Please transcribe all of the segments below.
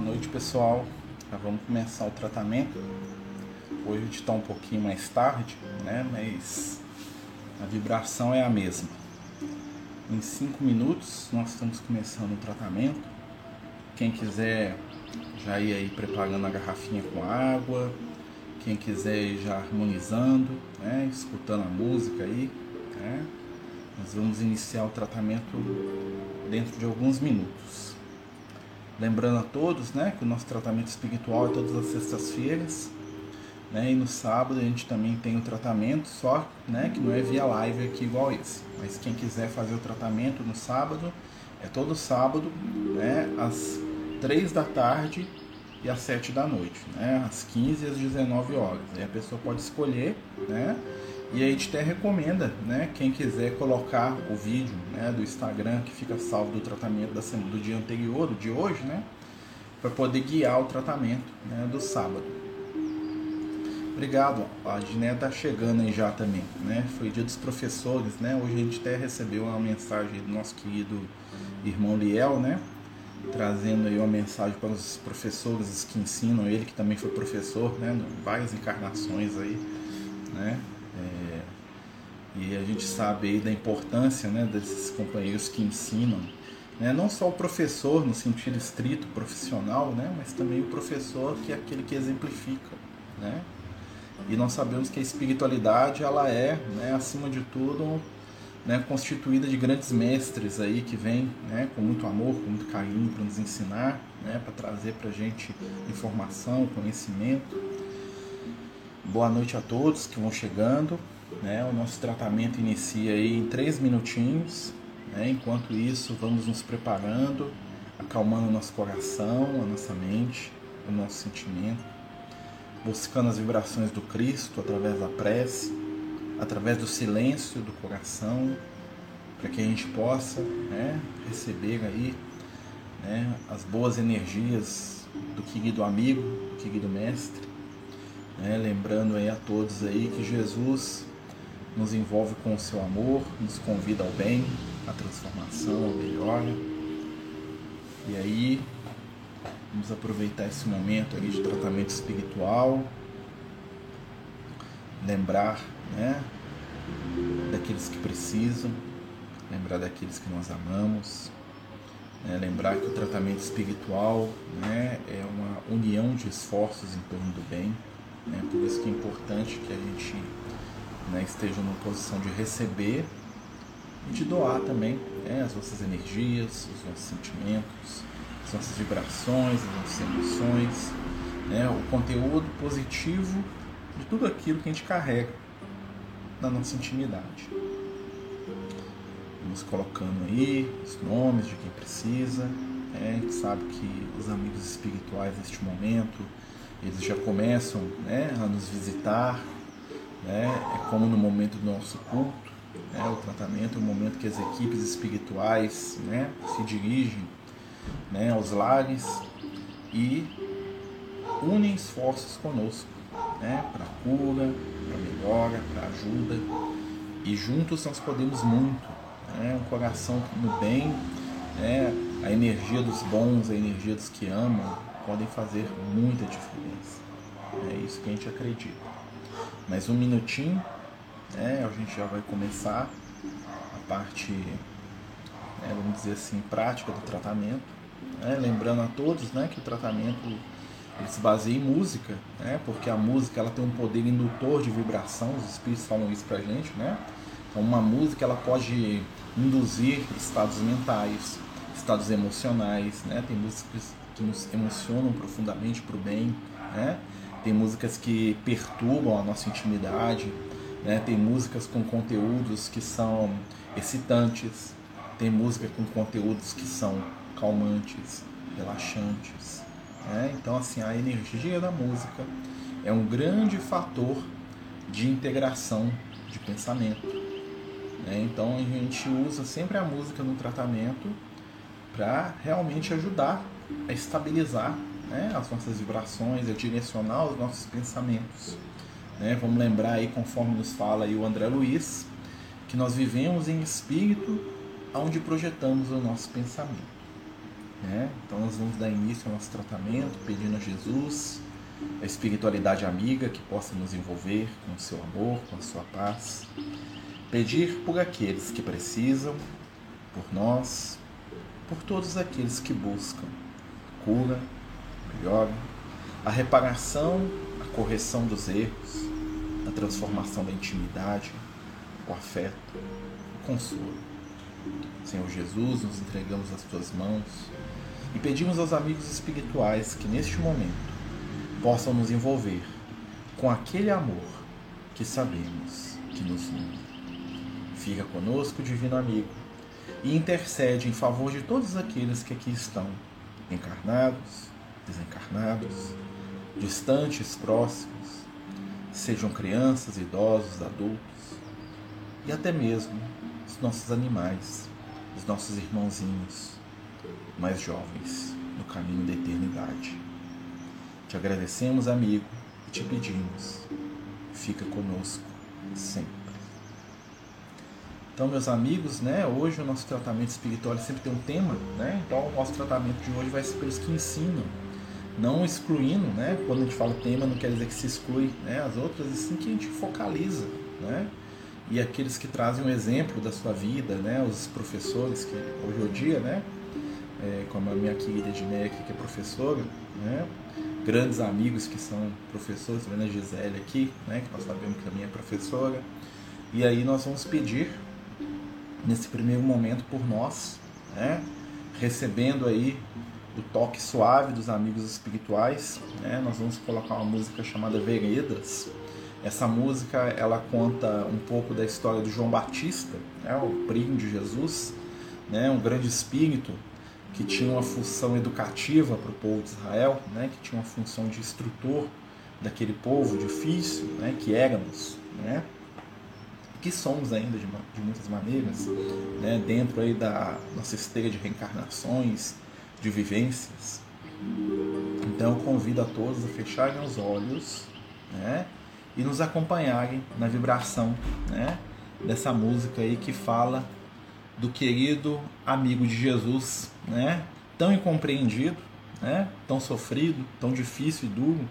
noite, pessoal. Já vamos começar o tratamento. Hoje a gente está um pouquinho mais tarde, né? Mas a vibração é a mesma. Em cinco minutos nós estamos começando o tratamento. Quem quiser já ir aí preparando a garrafinha com água, quem quiser ir já harmonizando, né? escutando a música aí, né? Nós vamos iniciar o tratamento dentro de alguns minutos. Lembrando a todos né, que o nosso tratamento espiritual é todas as sextas-feiras. Né, e no sábado a gente também tem o tratamento, só né, que não é via live aqui igual esse. Mas quem quiser fazer o tratamento no sábado, é todo sábado, né, às 3 da tarde e às 7 da noite, né, às 15 e às 19 horas. Aí a pessoa pode escolher, né? E a gente até recomenda, né, quem quiser colocar o vídeo né, do Instagram que fica salvo do tratamento da semana, do dia anterior, do de hoje, né, para poder guiar o tratamento né, do sábado. Obrigado, a Giné tá chegando aí já também, né? Foi dia dos professores, né? Hoje a gente até recebeu uma mensagem do nosso querido irmão Liel, né? Trazendo aí uma mensagem para os professores que ensinam ele, que também foi professor, né? Várias encarnações aí, né? E a gente sabe aí da importância né, desses companheiros que ensinam, né, não só o professor no sentido estrito profissional, né, mas também o professor que é aquele que exemplifica. Né? E nós sabemos que a espiritualidade ela é, né, acima de tudo, né, constituída de grandes mestres aí que vêm né, com muito amor, com muito carinho para nos ensinar, né, para trazer para a gente informação, conhecimento. Boa noite a todos que vão chegando. Né? O nosso tratamento inicia aí em três minutinhos. Né? Enquanto isso, vamos nos preparando, acalmando o nosso coração, a nossa mente, o nosso sentimento, buscando as vibrações do Cristo através da prece, através do silêncio do coração, para que a gente possa né, receber aí né, as boas energias do querido amigo, do querido mestre né? Lembrando aí a todos aí que Jesus nos envolve com o seu amor, nos convida ao bem, à transformação, ao melhora. E aí, vamos aproveitar esse momento aí de tratamento espiritual, lembrar, né, daqueles que precisam, lembrar daqueles que nós amamos, né, lembrar que o tratamento espiritual, né, é uma união de esforços em torno do bem. Né? Por isso que é importante que a gente né, esteja numa posição de receber e de doar também né, as nossas energias, os nossos sentimentos, as nossas vibrações, as nossas emoções, né, o conteúdo positivo de tudo aquilo que a gente carrega na nossa intimidade. Vamos colocando aí os nomes de quem precisa. Né, a gente sabe que os amigos espirituais neste momento eles já começam né, a nos visitar, né, é como no momento do nosso culto, né, o tratamento é o momento que as equipes espirituais né, se dirigem né, aos lares e unem esforços conosco né, para cura, para melhora, para ajuda e juntos nós podemos muito. Né, um coração no bem, né, a energia dos bons, a energia dos que amam, podem fazer muita diferença. É isso que a gente acredita. Mais um minutinho, né, a gente já vai começar a parte, né, vamos dizer assim, prática do tratamento. Né, lembrando a todos né, que o tratamento ele se baseia em música, né, porque a música ela tem um poder indutor de vibração, os espíritos falam isso pra gente, né? Então uma música ela pode induzir estados mentais, estados emocionais, né? Tem músicas que nos emocionam profundamente para o bem, né? Tem músicas que perturbam a nossa intimidade, né? Tem músicas com conteúdos que são excitantes, tem música com conteúdos que são calmantes, relaxantes, né? Então assim, a energia da música é um grande fator de integração de pensamento. Né? Então a gente usa sempre a música no tratamento para realmente ajudar a estabilizar né, as nossas vibrações, a direcionar os nossos pensamentos. Né? Vamos lembrar aí, conforme nos fala aí o André Luiz, que nós vivemos em espírito onde projetamos o nosso pensamento. Né? Então nós vamos dar início ao nosso tratamento pedindo a Jesus a espiritualidade amiga que possa nos envolver com o seu amor, com a sua paz. Pedir por aqueles que precisam, por nós, por todos aqueles que buscam cura, melhora, a reparação, a correção dos erros, a transformação da intimidade, o afeto, o consolo. Senhor Jesus, nos entregamos às tuas mãos e pedimos aos amigos espirituais que neste momento possam nos envolver com aquele amor que sabemos que nos une. Fica conosco, divino amigo, e intercede em favor de todos aqueles que aqui estão, encarnados, desencarnados, distantes, próximos, sejam crianças, idosos, adultos e até mesmo os nossos animais, os nossos irmãozinhos mais jovens no caminho da eternidade. Te agradecemos, amigo, e te pedimos, fica conosco sempre. Então, meus amigos, né, hoje o nosso tratamento espiritual sempre tem um tema, né? Então, o nosso tratamento de hoje vai ser pelos que ensinam, não excluindo, né? Quando a gente fala tema, não quer dizer que se exclui, né? As outras, e sim que a gente focaliza, né? E aqueles que trazem um exemplo da sua vida, né? Os professores que hoje o dia, né? É, como a minha querida Edneia aqui, que é professora, né? Grandes amigos que são professores, a Gisele aqui, né? Que nós sabemos que também é professora. E aí nós vamos pedir nesse primeiro momento por nós, né? recebendo aí o toque suave dos amigos espirituais. Né? Nós vamos colocar uma música chamada Veredas. Essa música ela conta um pouco da história do João Batista, né? o primo de Jesus, né? um grande espírito que tinha uma função educativa para o povo de Israel, né? que tinha uma função de instrutor daquele povo difícil, né? que éramos. Né? que somos ainda de, de muitas maneiras, né, dentro aí da nossa esteira de reencarnações, de vivências. Então eu convido a todos a fecharem os olhos né, e nos acompanharem na vibração né, dessa música aí que fala do querido amigo de Jesus, né, tão incompreendido, né, tão sofrido, tão difícil e duro,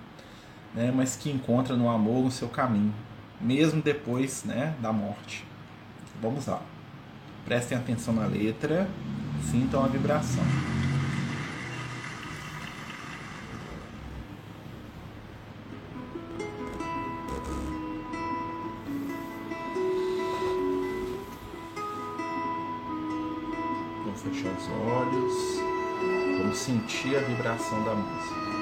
né, mas que encontra no amor o seu caminho mesmo depois né, da morte. Vamos lá. Prestem atenção na letra, sintam a vibração. Vibração da música.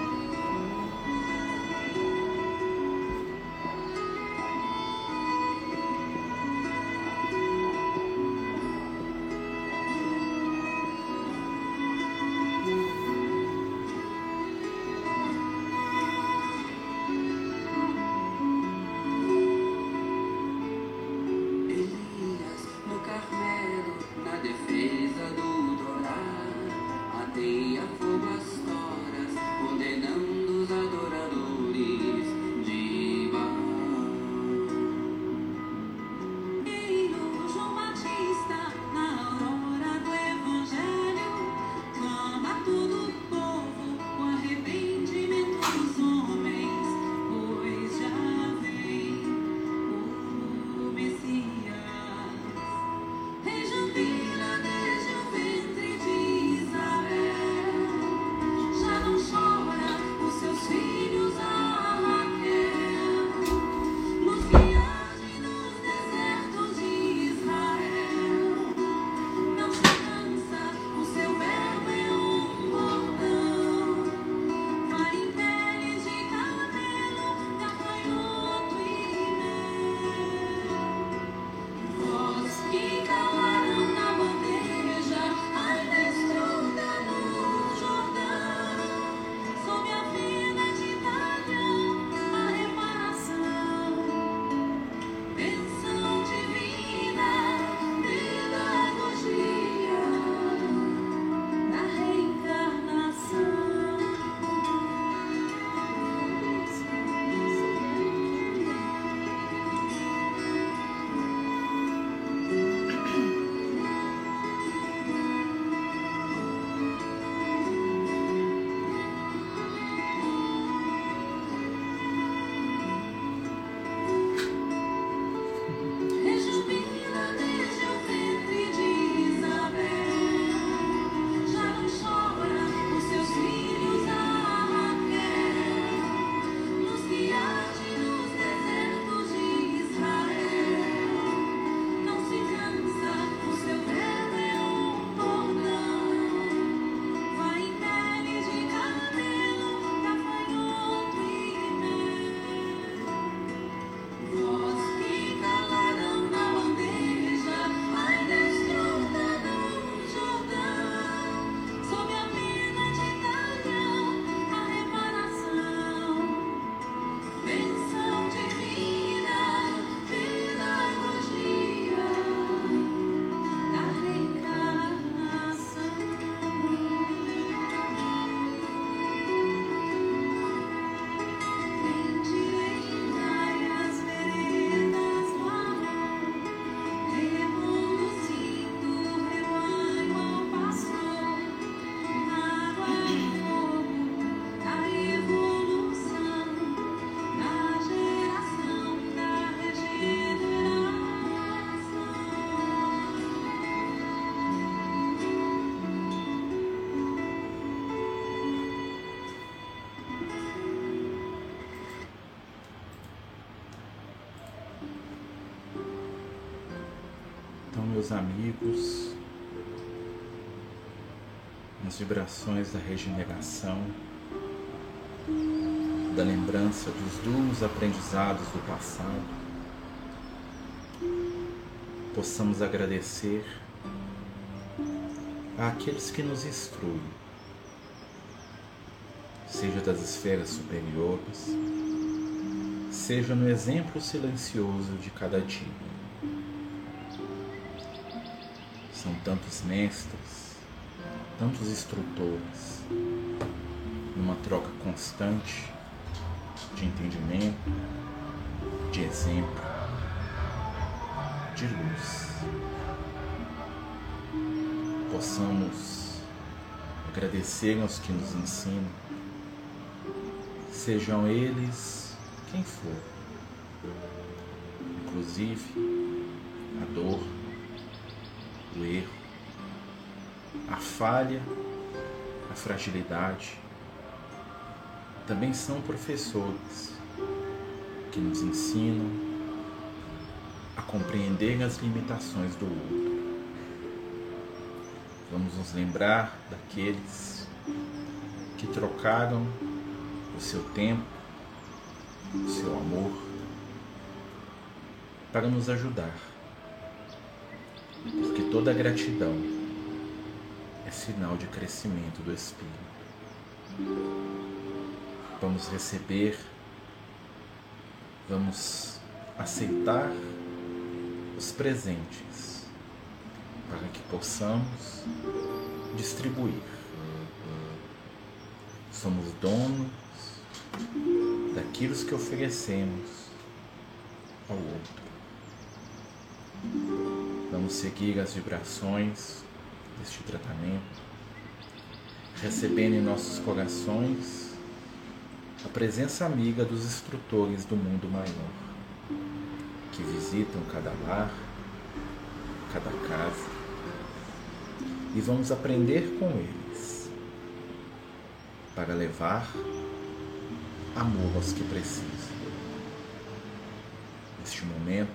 Meus amigos, nas vibrações da regeneração, da lembrança dos duros aprendizados do passado, possamos agradecer àqueles que nos instruem, seja das esferas superiores, seja no exemplo silencioso de cada dia. São tantos mestres, tantos instrutores, numa troca constante de entendimento, de exemplo, de luz. Possamos agradecer aos que nos ensinam, sejam eles quem for, inclusive a dor, o erro, a falha, a fragilidade, também são professores que nos ensinam a compreender as limitações do outro. Vamos nos lembrar daqueles que trocaram o seu tempo, o seu amor, para nos ajudar. Porque toda gratidão é sinal de crescimento do Espírito. Vamos receber, vamos aceitar os presentes para que possamos distribuir. Somos donos daquilo que oferecemos ao outro. Vamos seguir as vibrações deste tratamento, recebendo em nossos corações a presença amiga dos instrutores do mundo maior, que visitam cada lar, cada casa, e vamos aprender com eles para levar amor aos que precisam. Neste momento,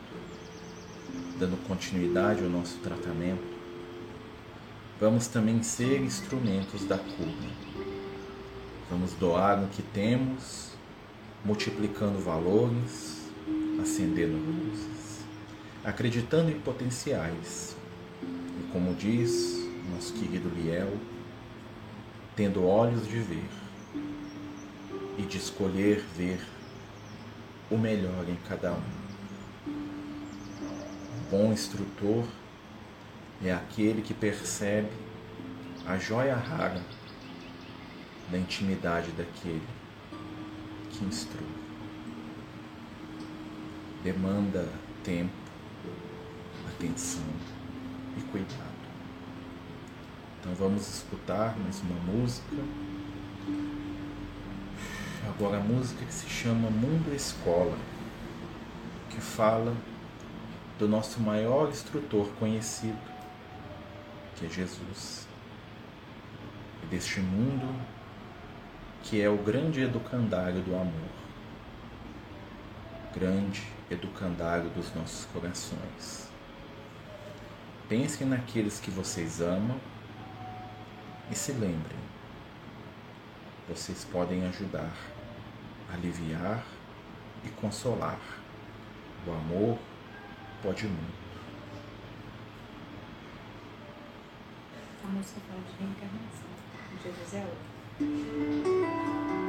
dando continuidade ao nosso tratamento, vamos também ser instrumentos da cura Vamos doar no que temos, multiplicando valores, acendendo luzes, acreditando em potenciais. E como diz nosso querido Liel, tendo olhos de ver e de escolher ver o melhor em cada um. Um bom instrutor é aquele que percebe a joia rara da intimidade daquele que instrui. Demanda tempo, atenção e cuidado. Então vamos escutar mais uma música. Agora a música que se chama Mundo Escola, que fala do nosso maior instrutor conhecido, que é Jesus. E deste mundo que é o grande educandário do amor, grande educandário dos nossos corações. Pensem naqueles que vocês amam e se lembrem, vocês podem ajudar, aliviar e consolar. O amor pode muito. A música fala de reencarnação. Jesus é outro.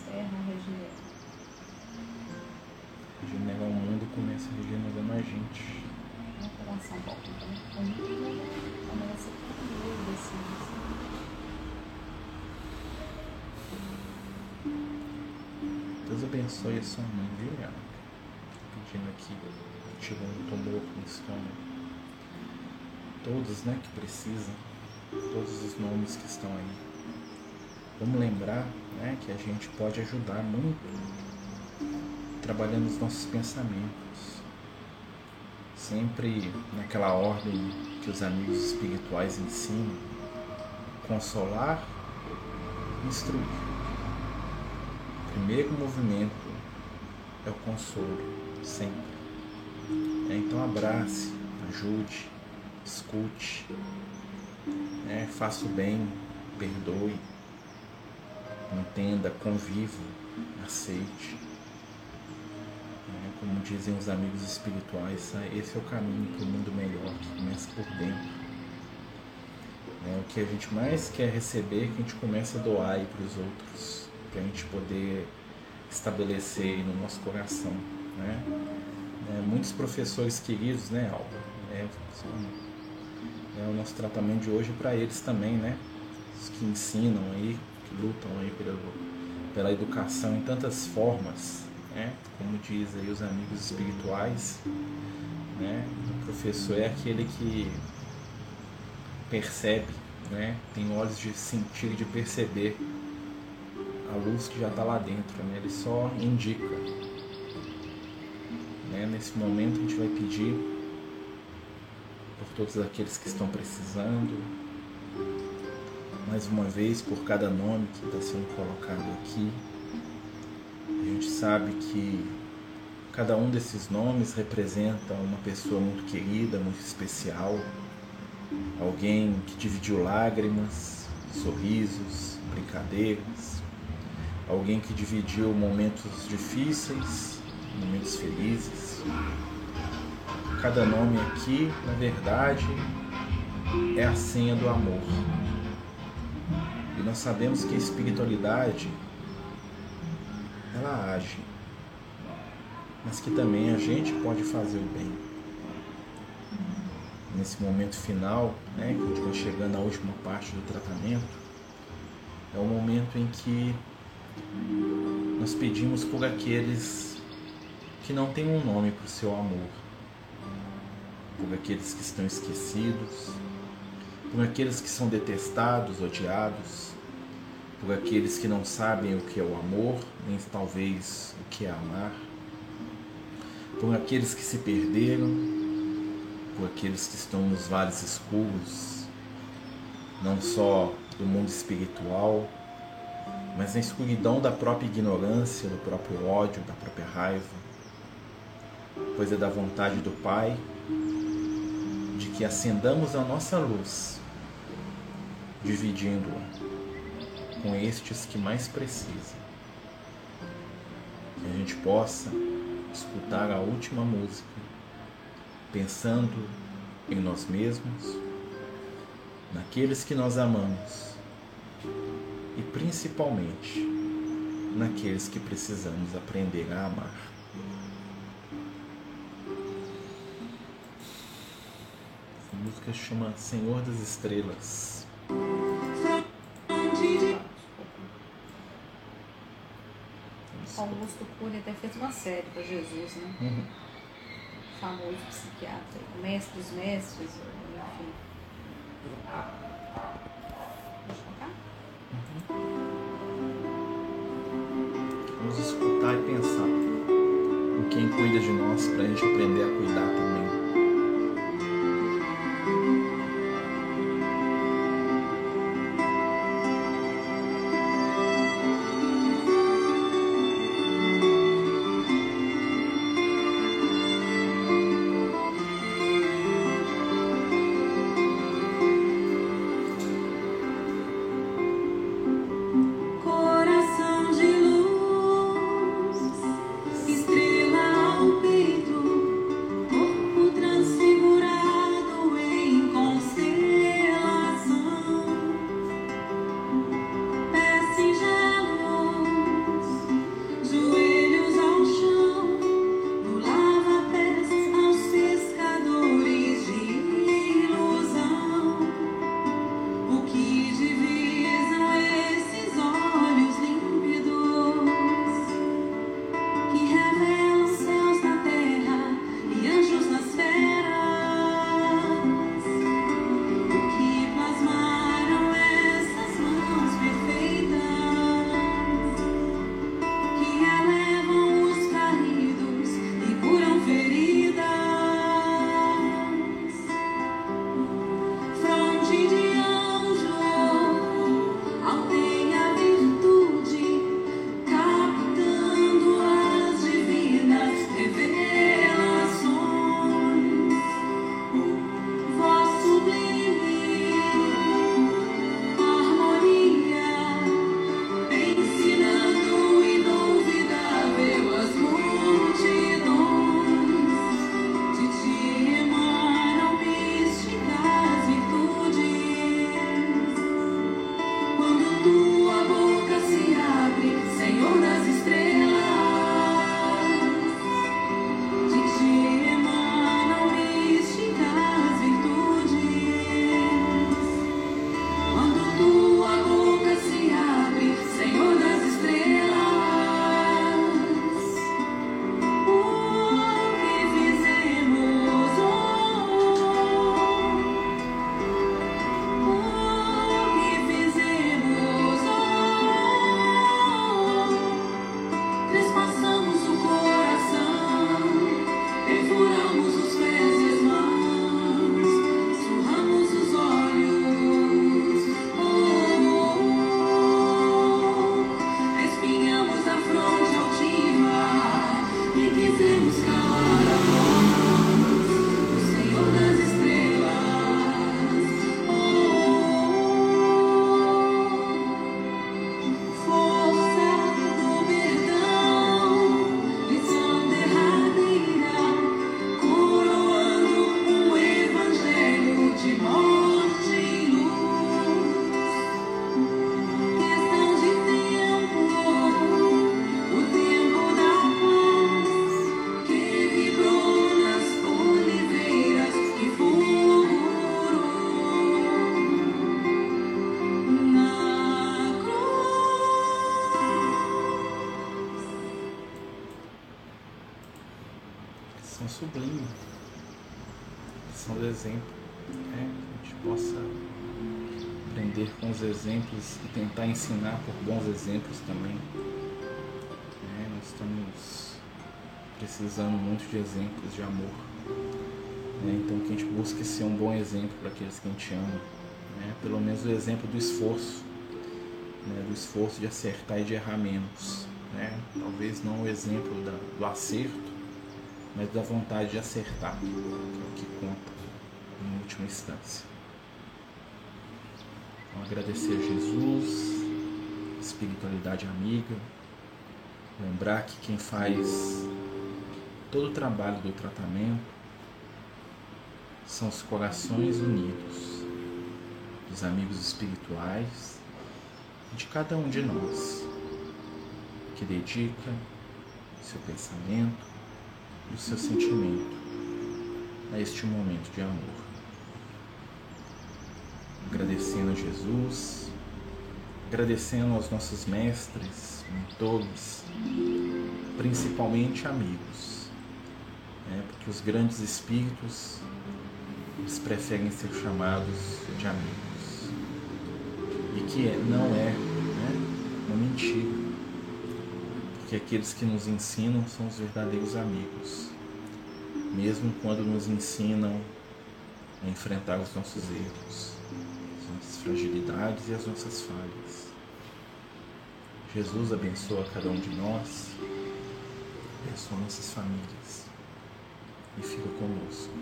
Terra regenera. Regenerar o mundo começa regenerando a gente. Meu coração volta então. Começa a desse. Deus abençoe a sua mãe, viu, Yara? Pedindo aqui, tirou um tumor no estômago. Todos, né, que precisam, todos os nomes que estão aí. Vamos lembrar, né, que a gente pode ajudar muito trabalhando os nossos pensamentos. Sempre naquela ordem que os amigos espirituais ensinam: consolar, instruir primeiro movimento é o consolo, sempre. É, então abrace, ajude, escute, é, faça o bem, perdoe, entenda, conviva, aceite. É, como dizem os amigos espirituais, é, esse é o caminho para o mundo melhor, que começa por dentro. É, o que a gente mais quer receber, que a gente começa a doar para os outros para a gente poder estabelecer no nosso coração. Né? É, muitos professores queridos, né, Alba? É, é o nosso tratamento de hoje para eles também, né? Os que ensinam aí, lutam aí pela, pela educação em tantas formas, né? Como diz aí os amigos espirituais, né? O professor é aquele que percebe, né? Tem olhos de sentir, de perceber a luz que já está lá dentro, né? ele só indica. Né? Nesse momento a gente vai pedir por todos aqueles que estão precisando, mais uma vez por cada nome que está sendo colocado aqui. A gente sabe que cada um desses nomes representa uma pessoa muito querida, muito especial, alguém que dividiu lágrimas, sorrisos, brincadeiras, alguém que dividiu momentos difíceis, momentos felizes. Cada nome aqui, na verdade, é a senha do amor. E nós sabemos que a espiritualidade ela age, mas que também a gente pode fazer o bem. Nesse momento final, né, que a gente vai chegando à última parte do tratamento, é o momento em que nós pedimos por aqueles que não têm um nome para o seu amor, por aqueles que estão esquecidos, por aqueles que são detestados, odiados, por aqueles que não sabem o que é o amor, nem talvez o que é amar, por aqueles que se perderam, por aqueles que estão nos vales escuros, não só do mundo espiritual, mas na escuridão da própria ignorância, do próprio ódio, da própria raiva, pois é da vontade do Pai de que acendamos a nossa luz, dividindo-a com estes que mais precisam. Que a gente possa escutar a última música, pensando em nós mesmos, naqueles que nós amamos e principalmente naqueles que precisamos aprender a amar. Essa música chama Senhor das Estrelas. Augusto Cury até fez uma série para Jesus, né? Uhum. Famoso psiquiatra, mestre dos mestres, enfim. Vamos escutar e pensar em quem cuida de nós para a gente aprender a cuidar também. Tentar ensinar por bons exemplos também. Né? Nós estamos precisando muito de exemplos de amor. Né? Então que a gente busque ser um bom exemplo para aqueles que a gente ama. Né? Pelo menos o exemplo do esforço. Né? Do esforço de acertar e de errar menos. Né? Talvez não o exemplo da, do acerto, mas da vontade de acertar, que é o que conta em última instância. Agradecer a Jesus, espiritualidade amiga, lembrar que quem faz todo o trabalho do tratamento são os corações unidos dos amigos espirituais de cada um de nós que dedica seu pensamento e o seu sentimento a este momento de amor agradecendo a Jesus, agradecendo aos nossos mestres, mentores, principalmente amigos, né? porque os grandes espíritos eles preferem ser chamados de amigos. E que é, não é né, uma mentira, porque aqueles que nos ensinam são os verdadeiros amigos, mesmo quando nos ensinam a enfrentar os nossos erros fragilidades e as nossas falhas. Jesus abençoa cada um de nós, abençoa nossas famílias e fica conosco.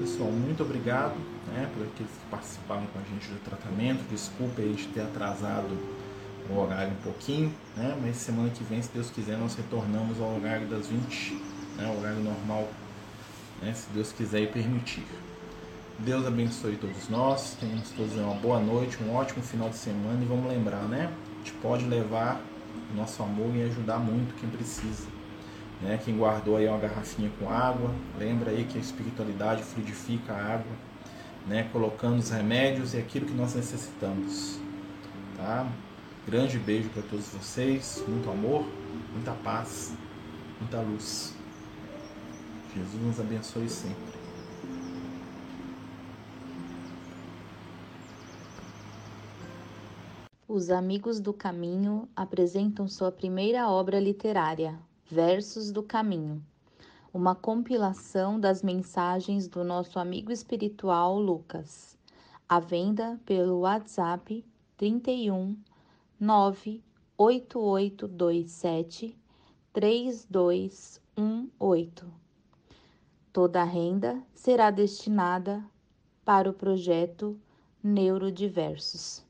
Pessoal, muito obrigado né, por aqueles que participaram com a gente do tratamento. Desculpa aí de ter atrasado o horário um pouquinho, né, mas semana que vem, se Deus quiser, nós retornamos ao horário das 20 né, horário normal, né, se Deus quiser e permitir. Deus abençoe todos nós, tenhamos todos uma boa noite, um ótimo final de semana e vamos lembrar, né? A gente pode levar o nosso amor e ajudar muito quem precisa. Né? Quem guardou aí uma garrafinha com água, lembra aí que a espiritualidade fluidifica a água, né? colocando os remédios e aquilo que nós necessitamos. Tá? Grande beijo para todos vocês, muito amor, muita paz, muita luz. Jesus nos abençoe sempre. Os Amigos do Caminho apresentam sua primeira obra literária, Versos do Caminho, uma compilação das mensagens do nosso amigo espiritual Lucas, à venda pelo WhatsApp 31 98827 3218. Toda a renda será destinada para o projeto Neurodiversos.